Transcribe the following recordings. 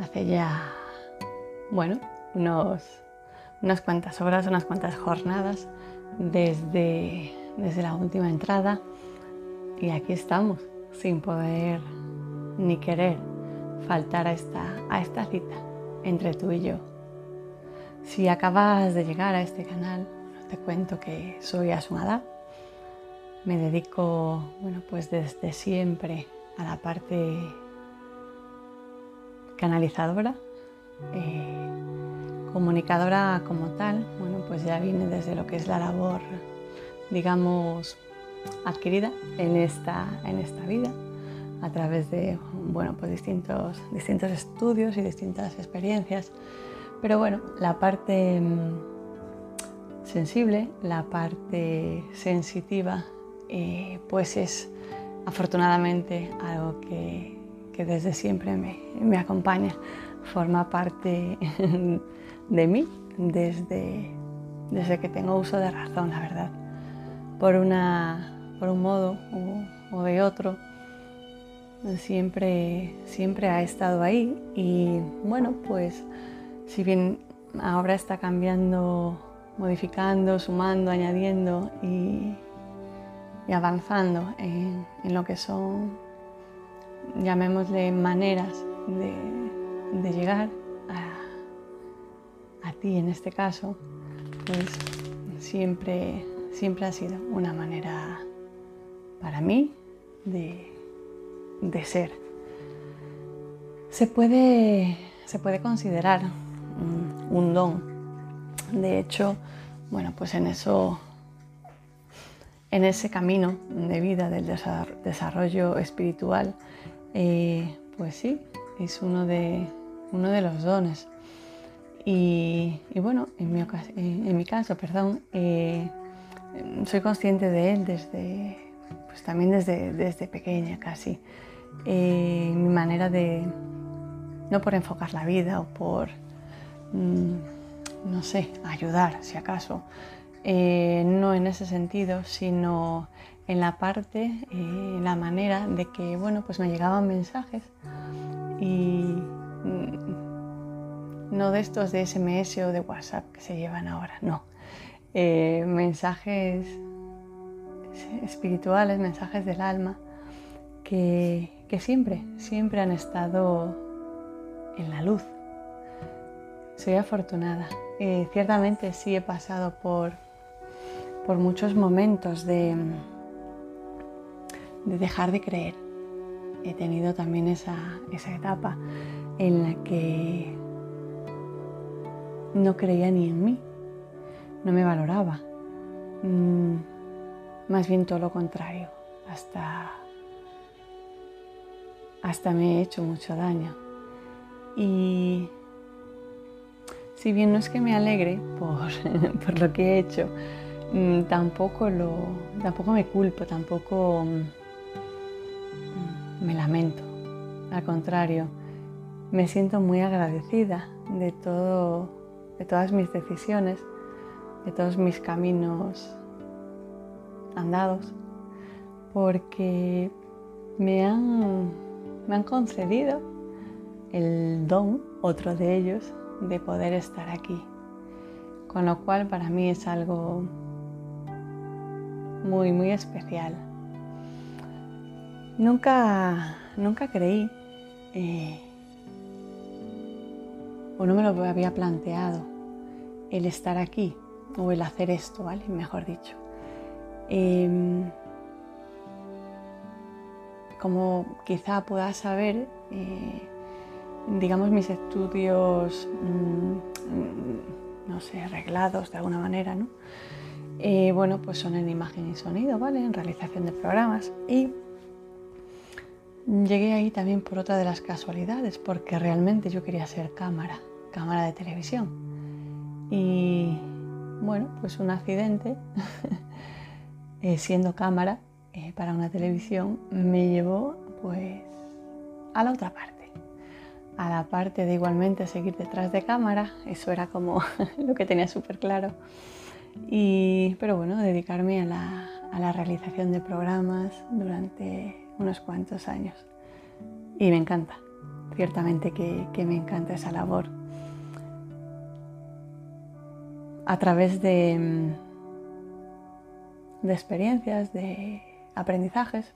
Hace ya, bueno, unos, unas cuantas horas, unas cuantas jornadas desde, desde la última entrada y aquí estamos, sin poder ni querer faltar a esta, a esta cita entre tú y yo. Si acabas de llegar a este canal, te cuento que soy Asunada. Me dedico, bueno, pues desde siempre a la parte canalizadora, eh, comunicadora como tal, bueno, pues ya viene desde lo que es la labor, digamos, adquirida en esta, en esta vida a través de, bueno, pues distintos, distintos estudios y distintas experiencias. Pero bueno, la parte mm, sensible, la parte sensitiva, eh, pues es afortunadamente algo que, desde siempre me, acompaña, forma parte de mí desde, desde que tengo uso de razón, la verdad. Por, una, por un modo o, de otro, siempre, siempre ha estado ahí y bueno, pues si bien ahora está cambiando, modificando, sumando, añadiendo y, y avanzando en, lo que son, llamémosle, maneras de, llegar a, ti en este caso, pues siempre, siempre ha sido una manera para mí de, ser. Se puede, se puede considerar un don. De hecho, bueno, pues en eso en ese camino de vida del desarrollo espiritual, eh, pues sí, es uno de, uno de los dones. Y, bueno, en mi, en mi, caso, perdón, eh, soy consciente de él desde, pues también desde, desde pequeña casi. Eh, mi manera de, no por enfocar la vida o por, mm, no sé, ayudar si acaso, eh, no en ese sentido, sino en la parte, eh, la manera de que, bueno, pues me llegaban mensajes y mm, no de estos de SMS o de WhatsApp que se llevan ahora, no. Eh, mensajes espirituales, mensajes del alma, que, que siempre, siempre han estado en la luz. Soy afortunada. ciertamente sí he pasado por por muchos momentos de, de dejar de creer. He tenido también esa, etapa en la que no creía ni en mí, no me valoraba. Mm, más bien todo lo contrario, hasta, hasta me he hecho mucho daño. Y si bien no es que me alegre por, por lo que he hecho, Mm, tampoco, lo, tampoco me culpo, tampoco mm, me lamento. Al contrario, me siento muy agradecida de, todo, de todas mis decisiones, de todos mis caminos andados, porque me han, me han concedido el don, otro de ellos, de poder estar aquí. Con lo cual para mí es algo muy, muy especial. Nunca, nunca creí, eh, o no me lo había planteado, el estar aquí o el hacer esto, ¿vale? Mejor dicho. Em, como quizá puedas saber, eh, digamos mis estudios, mm, no sé, arreglados de alguna manera, ¿no? Eh, bueno, pues son en imagen y sonido, ¿vale? En realización de programas. Y llegué ahí también por otra de las casualidades, porque realmente yo quería ser cámara, cámara de televisión. Y bueno, pues un accidente, eh, siendo cámara eh, para una televisión, me llevó pues a la otra parte. A la parte de igualmente seguir detrás de cámara, eso era como lo que tenía súper claro y, pero bueno, dedicarme a a la realización de programas durante unos cuantos años. Y me encanta, ciertamente que, me encanta esa labor. A través de, de experiencias, de aprendizajes,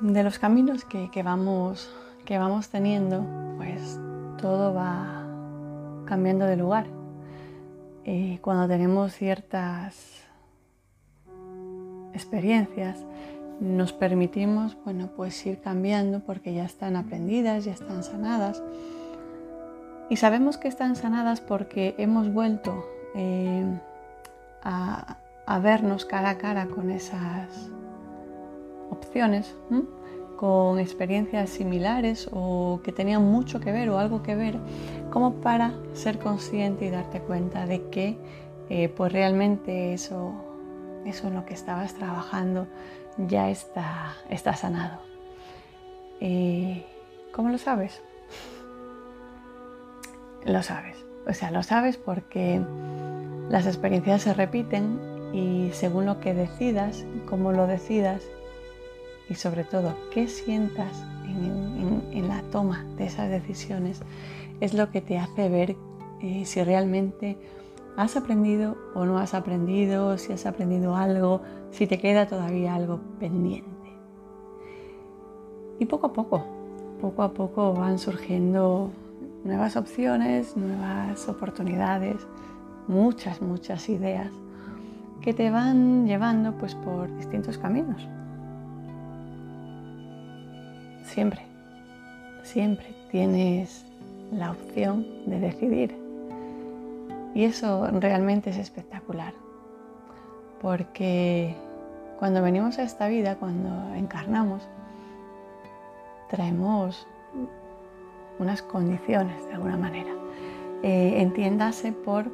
de los caminos que, vamos, que vamos teniendo, pues todo va cambiando de lugar. Y cuando tenemos ciertas experiencias, nos permitimos, bueno, pues ir cambiando porque ya están aprendidas, ya están sanadas. Y sabemos que están sanadas porque hemos vuelto eh, a, vernos cara a cara con esas opciones, con experiencias similares o que tenían mucho que ver o algo que ver, como para ser consciente y darte cuenta de que eh, pues realmente eso, eso en lo que estabas trabajando ya está, está sanado. ¿Y cómo lo sabes? Lo sabes. O sea, lo sabes porque las experiencias se repiten y según lo que decidas, cómo lo decidas y sobre todo qué sientas en, la toma de esas decisiones es lo que te hace ver eh, si realmente has aprendido o no has aprendido, si has aprendido algo, si te queda todavía algo pendiente. Y poco a poco, poco a poco van surgiendo nuevas opciones, nuevas oportunidades, muchas, muchas ideas que te van llevando pues por distintos caminos. Siempre, siempre tienes la opción de decidir. Y eso realmente es espectacular. Porque cuando venimos a esta vida, cuando encarnamos, traemos unas condiciones de alguna manera. Eh, entiéndase por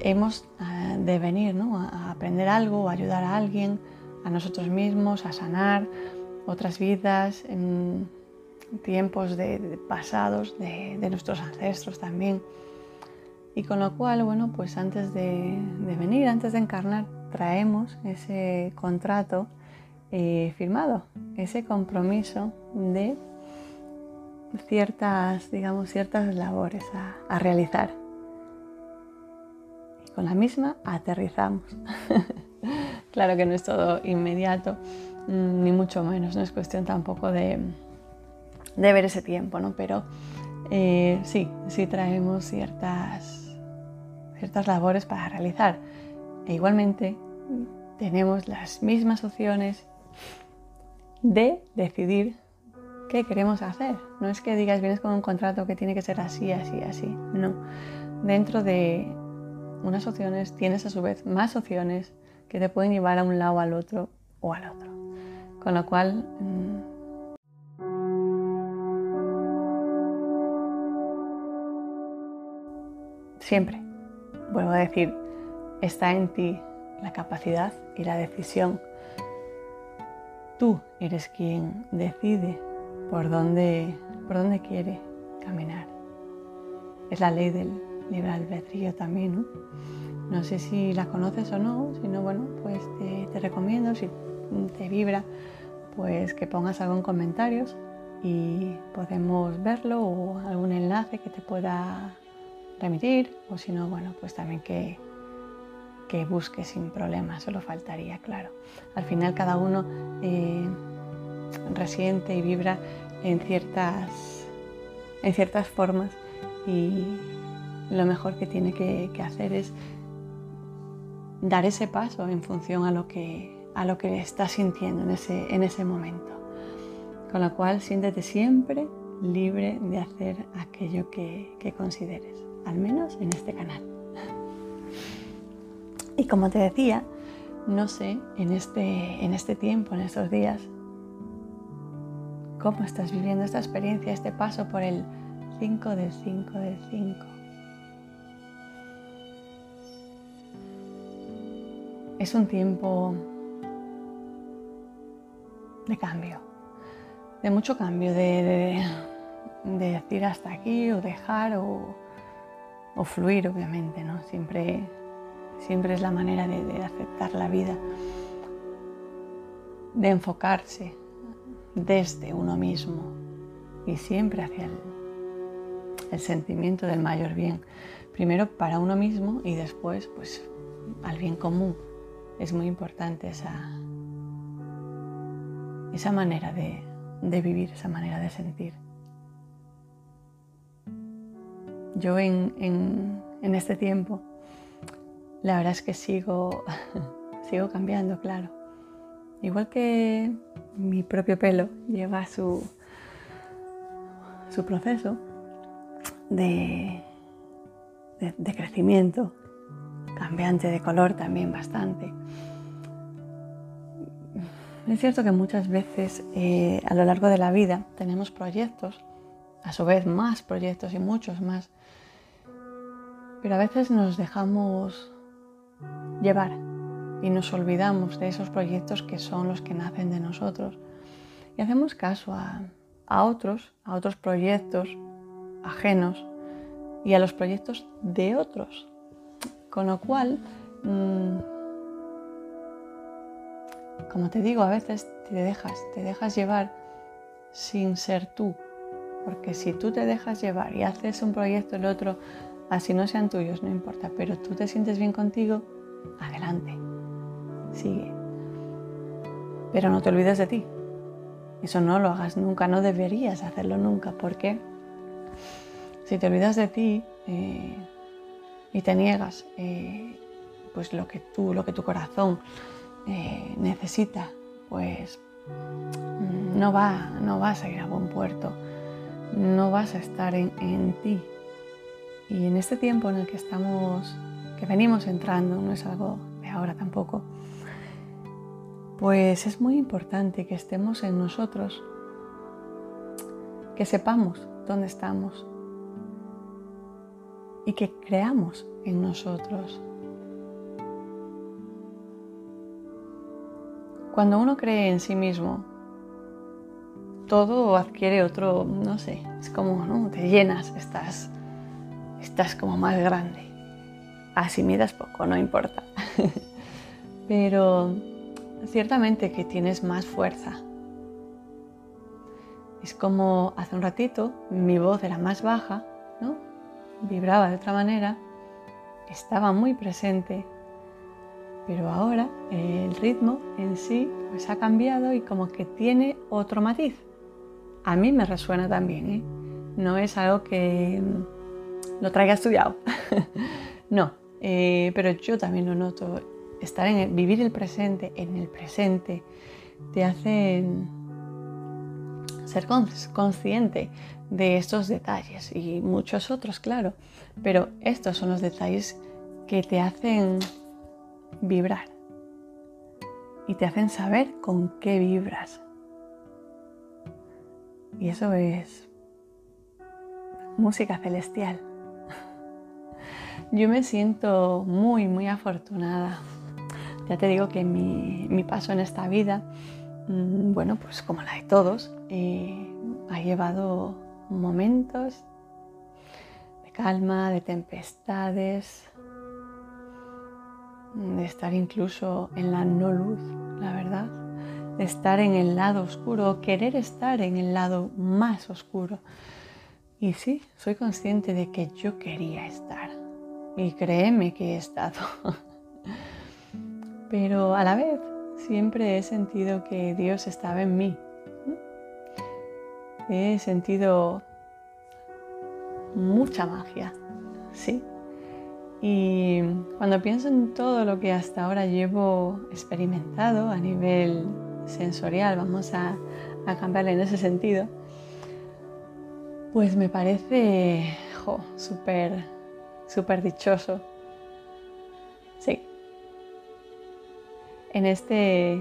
hemos ah, de venir a aprender algo, a ayudar a alguien, a nosotros mismos, a sanar, otras vidas, en tiempos de, pasados de, nuestros ancestros también. Y con lo cual, bueno, pues antes de, venir, antes de encarnar, traemos ese contrato eh, firmado, ese compromiso de ciertas, digamos, ciertas labores a, realizar. Y con la misma aterrizamos. claro que no es todo inmediato, Mm, ni mucho menos, no es cuestión tampoco de, ver ese tiempo, ¿no? Pero eh, sí, sí traemos ciertas, ciertas labores para realizar. E igualmente tenemos las mismas opciones de decidir qué queremos hacer. No es que digas, vienes con un contrato que tiene que ser así, así, así. No. Dentro de unas opciones tienes a su vez más opciones que te pueden llevar a un lado, al otro o al otro. Con lo cual, mm, siempre, vuelvo a decir, está en ti la capacidad y la decisión. Tú eres quien decide por dónde, por dónde quiere caminar. Es la ley del libre albedrío también, ¿no? No sé si la conoces o no, si no, bueno, pues te, te recomiendo, si te vibra, pues que pongas algo en comentarios y podemos verlo o algún enlace que te pueda remitir o si no, bueno, pues también que, que busques sin problema, solo faltaría, claro. Al final cada uno eh, resiente y vibra en ciertas, en ciertas formas y lo mejor que tiene que, que hacer es dar ese paso en función a lo que a lo que estás sintiendo en ese, en ese momento. Con lo cual, siéntete siempre libre de hacer aquello que, que consideres, al menos en este canal. Y como te decía, no sé en este, en este tiempo, en estos días, cómo estás viviendo esta experiencia, este paso por el 5 del 5 del 5. Es un tiempo de cambio, de mucho cambio, de, decir hasta aquí o dejar o, fluir, obviamente, ¿no? Siempre, siempre es la manera de, aceptar la vida, de enfocarse desde uno mismo y siempre hacia el, sentimiento del mayor bien. Primero para uno mismo y después pues al bien común. Es muy importante esa, esa manera de, vivir, esa manera de sentir. Yo en este tiempo la verdad es que sigo, sigo cambiando, claro. Igual que mi propio pelo lleva su, su proceso de, de, crecimiento, cambiante de color también bastante. Es cierto que muchas veces eh, a lo largo de la vida tenemos proyectos, a su vez más proyectos y muchos más, pero a veces nos dejamos llevar y nos olvidamos de esos proyectos que son los que nacen de nosotros y hacemos caso a, otros, a otros proyectos ajenos y a los proyectos de otros. Con lo cual, mm, como te digo, a veces te dejas, te dejas llevar sin ser tú. Porque si tú te dejas llevar y haces un proyecto, el otro, así no sean tuyos, no importa, pero tú te sientes bien contigo, adelante, sigue. Pero no te olvides de ti. Eso no lo hagas nunca, no deberías hacerlo nunca, porque si te olvidas de ti eh, y te niegas eh, pues lo que tú, lo que tu corazón eh, necesita, pues mm, no va, no vas a ir a buen puerto, no vas a estar en, en ti. Y en este tiempo en el que estamos que venimos entrando, no es algo de ahora tampoco, pues es muy importante que estemos en nosotros, que sepamos dónde estamos y que creamos en nosotros. Cuando uno cree en sí mismo, todo adquiere otro, no sé, es como, ¿no? Te llenas, estás, estás como más grande. Así midas poco, no importa. Pero ciertamente que tienes más fuerza. Es como hace un ratito mi voz era más baja, ¿no? Vibraba de otra manera, estaba muy presente, pero ahora el ritmo en sí pues ha cambiado y como que tiene otro matiz. A mí me resuena también, ¿eh? No es algo que lo traiga estudiado. no, eh, pero yo también lo noto. Estar en vivir el presente, en el presente, te hace ser consciente de estos detalles y muchos otros, claro. Pero estos son los detalles que te hacen vibrar y te hacen saber con qué vibras. Y eso es música celestial. Yo me siento muy, muy afortunada. Ya te digo que mi, paso en esta vida, mm, bueno, pues como la de todos, eh, ha llevado momentos de calma, de tempestades, de estar incluso en la no luz, la verdad, de estar en el lado oscuro, querer estar en el lado más oscuro. Y sí, soy consciente de que yo quería estar y créeme que he estado. Pero a la vez siempre he sentido que Dios estaba en mí. He sentido mucha magia, sí. Y cuando pienso en todo lo que hasta ahora llevo experimentado a nivel sensorial, vamos a, a cambiarle en ese sentido, pues me parece súper súper dichoso. Sí. En este,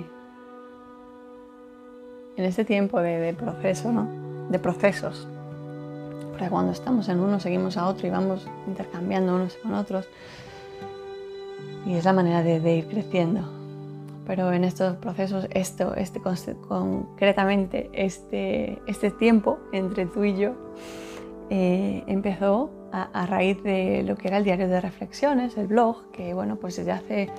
en este tiempo de, proceso, ¿no? De procesos. Porque cuando estamos en uno seguimos a otro y vamos intercambiando unos con otros. Y es la manera de, ir creciendo. Pero en estos procesos, esto, este, concretamente, este, este tiempo entre tú y yo, eh, empezó a, raíz de lo que era el diario de reflexiones, el blog, que bueno, pues desde hace,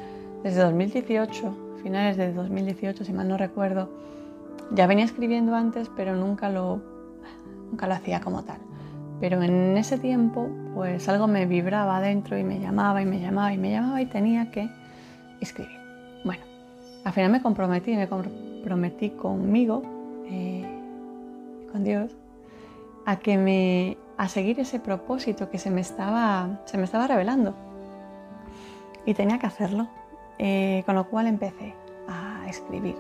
desde 2018, finales de 2018, si mal no recuerdo, ya venía escribiendo antes, pero nunca lo, nunca lo hacía como tal. Pero en ese tiempo, pues algo me vibraba adentro y me llamaba y me llamaba y me llamaba y tenía que escribir. Bueno, al final me comprometí, me comprometí conmigo, eh, con Dios, a que me a seguir ese propósito que se me estaba, se me estaba revelando. Y tenía que hacerlo. Eh, con lo cual empecé a escribir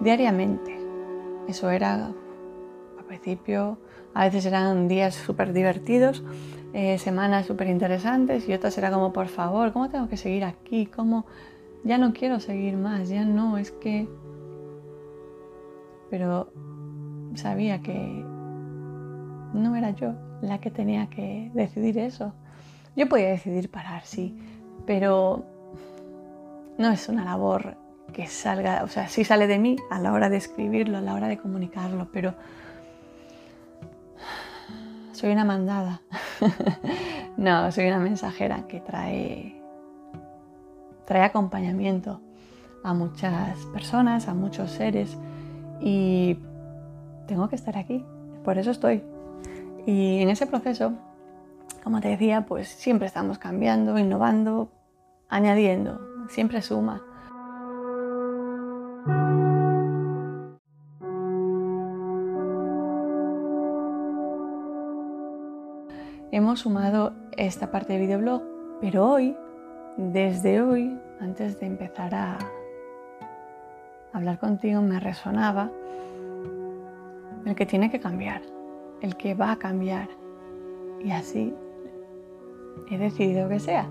diariamente. Eso era, al principio, a veces eran días súper divertidos, eh, semanas súper interesantes y otras era como, por favor, ¿cómo tengo que seguir aquí? ¿Cómo? Ya no quiero seguir más, ya no, es que... Pero sabía que no era yo la que tenía que decidir eso. Yo podía decidir parar, sí, pero no es una labor que salga, o sea, sí sale de mí a la hora de escribirlo, a la hora de comunicarlo, pero soy una mandada. no, soy una mensajera que trae, trae acompañamiento a muchas personas, a muchos seres y tengo que estar aquí, por eso estoy. Y en ese proceso, como te decía, pues siempre estamos cambiando, innovando, añadiendo, siempre suma. Hemos sumado esta parte de videoblog, pero hoy, desde hoy, antes de empezar a hablar contigo, me resonaba el que tiene que cambiar el que va a cambiar. Y así he decidido que sea.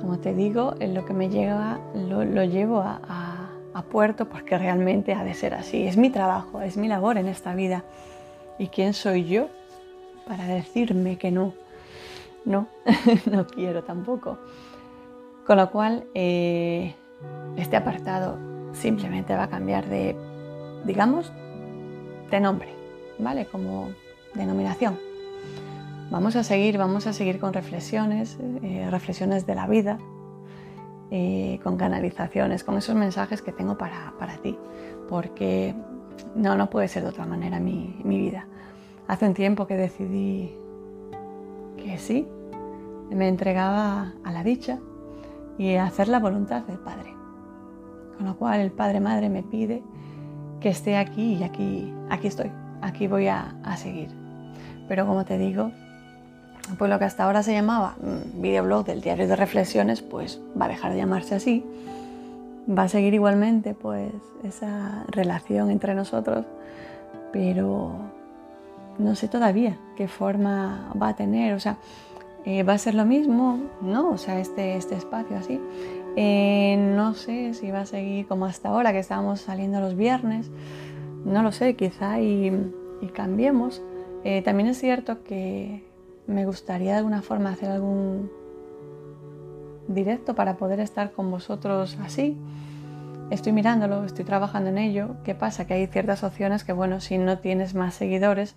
Como te digo, en lo que me llega lo, llevo a, puerto porque realmente ha de ser así. Es mi trabajo, es mi labor en esta vida. ¿Y quién soy yo para decirme que no? No, no quiero tampoco. Con lo cual, eh, este apartado simplemente va a cambiar de, digamos, de nombre. ¿Vale? Como denominación. Vamos a seguir, vamos a seguir con reflexiones, eh, reflexiones de la vida, eh, con canalizaciones, con esos mensajes que tengo para, ti, porque no, no puede ser de otra manera mi, mi vida. Hace un tiempo que decidí que sí, me entregaba a la dicha y a hacer la voluntad del Padre. Con lo cual el Padre Madre me pide que esté aquí y aquí, aquí estoy aquí voy a, seguir. Pero como te digo, pues lo que hasta ahora se llamaba mm, videoblog del diario de reflexiones, pues va a dejar de llamarse así. Va a seguir igualmente pues esa relación entre nosotros, pero no sé todavía qué forma va a tener. O sea, eh, va a ser lo mismo, ¿no? O sea, este, este espacio así. Eh, no sé si va a seguir como hasta ahora, que estábamos saliendo los viernes no lo sé, quizá y, cambiemos. Eh, también es cierto que me gustaría de alguna forma hacer algún directo para poder estar con vosotros así. Estoy mirándolo, estoy trabajando en ello. ¿Qué pasa? Que hay ciertas opciones que, bueno, si no tienes más seguidores,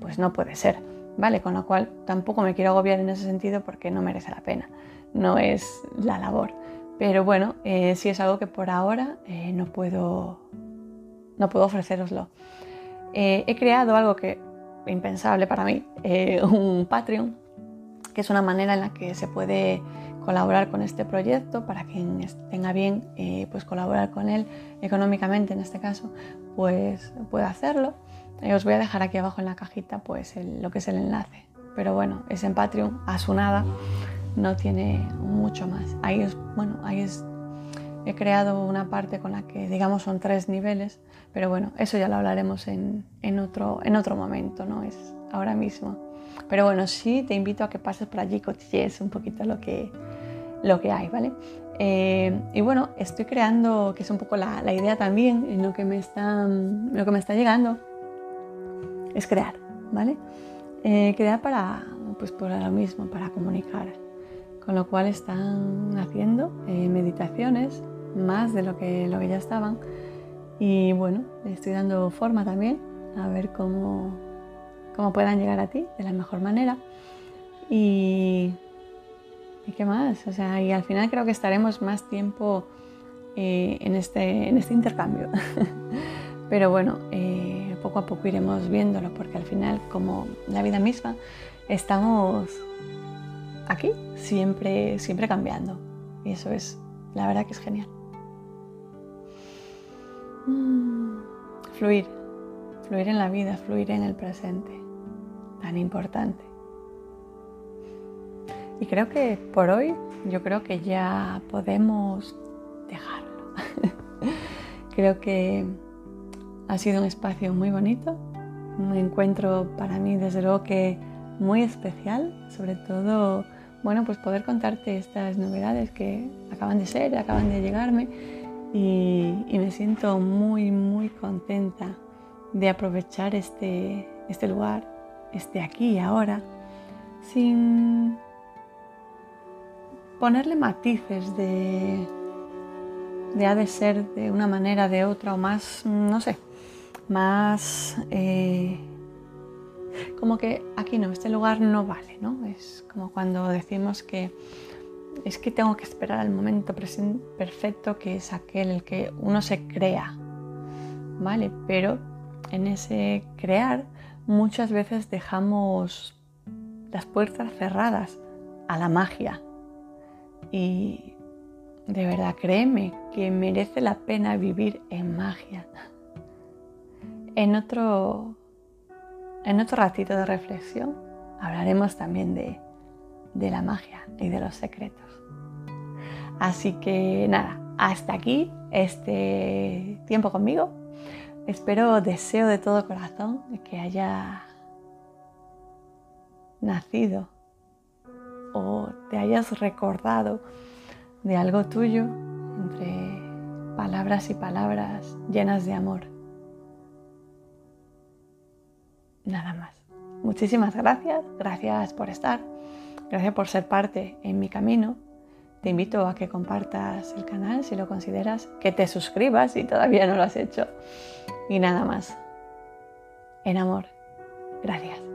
pues no puede ser, ¿vale? Con lo cual tampoco me quiero agobiar en ese sentido porque no merece la pena, no es la labor. Pero bueno, eh, sí es algo que por ahora eh, no puedo no puedo ofreceroslo. Eh, he creado algo que impensable para mí, eh, un Patreon, que es una manera en la que se puede colaborar con este proyecto para quien tenga bien eh, pues colaborar con él económicamente en este caso pues puede hacerlo. Os voy a dejar aquí abajo en la cajita pues lo que es el enlace. Pero bueno es en Patreon a su nada no tiene mucho más. Ahí es bueno ahí es he creado una parte con la que digamos son tres niveles, pero bueno, eso ya lo hablaremos en, otro, en otro momento, no es ahora mismo. Pero bueno, sí te invito a que pases por allí, cotilles un poquito lo que, lo que hay, ¿vale? Eh, y bueno, estoy creando, que es un poco la, idea también, en lo que, me está, lo que me está llegando, es crear, ¿vale? Eh, crear para, pues por lo mismo, para comunicar. Con lo cual están haciendo eh, meditaciones más de lo que, lo que ya estaban. Y bueno, le estoy dando forma también a ver cómo, cómo puedan llegar a ti de la mejor manera. Y, ¿y qué más? O sea, y al final creo que estaremos más tiempo eh, en, este, en este intercambio. Pero bueno, eh, poco a poco iremos viéndolo porque al final, como la vida misma, estamos aquí, siempre, siempre cambiando. Y eso es, la verdad que es genial. Mm, fluir, fluir en la vida, fluir en el presente, tan importante. Y creo que por hoy, yo creo que ya podemos dejarlo. creo que ha sido un espacio muy bonito, un encuentro para mí desde luego que muy especial, sobre todo, bueno, pues poder contarte estas novedades que acaban de ser, acaban de llegarme y, me siento muy, muy contenta de aprovechar este, este lugar, este aquí y ahora, sin ponerle matices de, de ha de ser de una manera, de otra o más, no sé, más... Eh, como que aquí no, este lugar no vale, ¿no? Es como cuando decimos que es que tengo que esperar al momento perfecto que es aquel el que uno se crea, ¿vale? Pero en ese crear muchas veces dejamos las puertas cerradas a la magia. Y de verdad, créeme que merece la pena vivir en magia. En otro, en otro ratito de reflexión hablaremos también de, de la magia y de los secretos. Así que nada, hasta aquí este tiempo conmigo. Espero, deseo de todo corazón que haya nacido o te hayas recordado de algo tuyo entre palabras y palabras llenas de amor. Nada más. Muchísimas gracias, gracias por estar, gracias por ser parte en mi camino. Te invito a que compartas el canal si lo consideras, que te suscribas si todavía no lo has hecho. Y nada más. En amor. Gracias.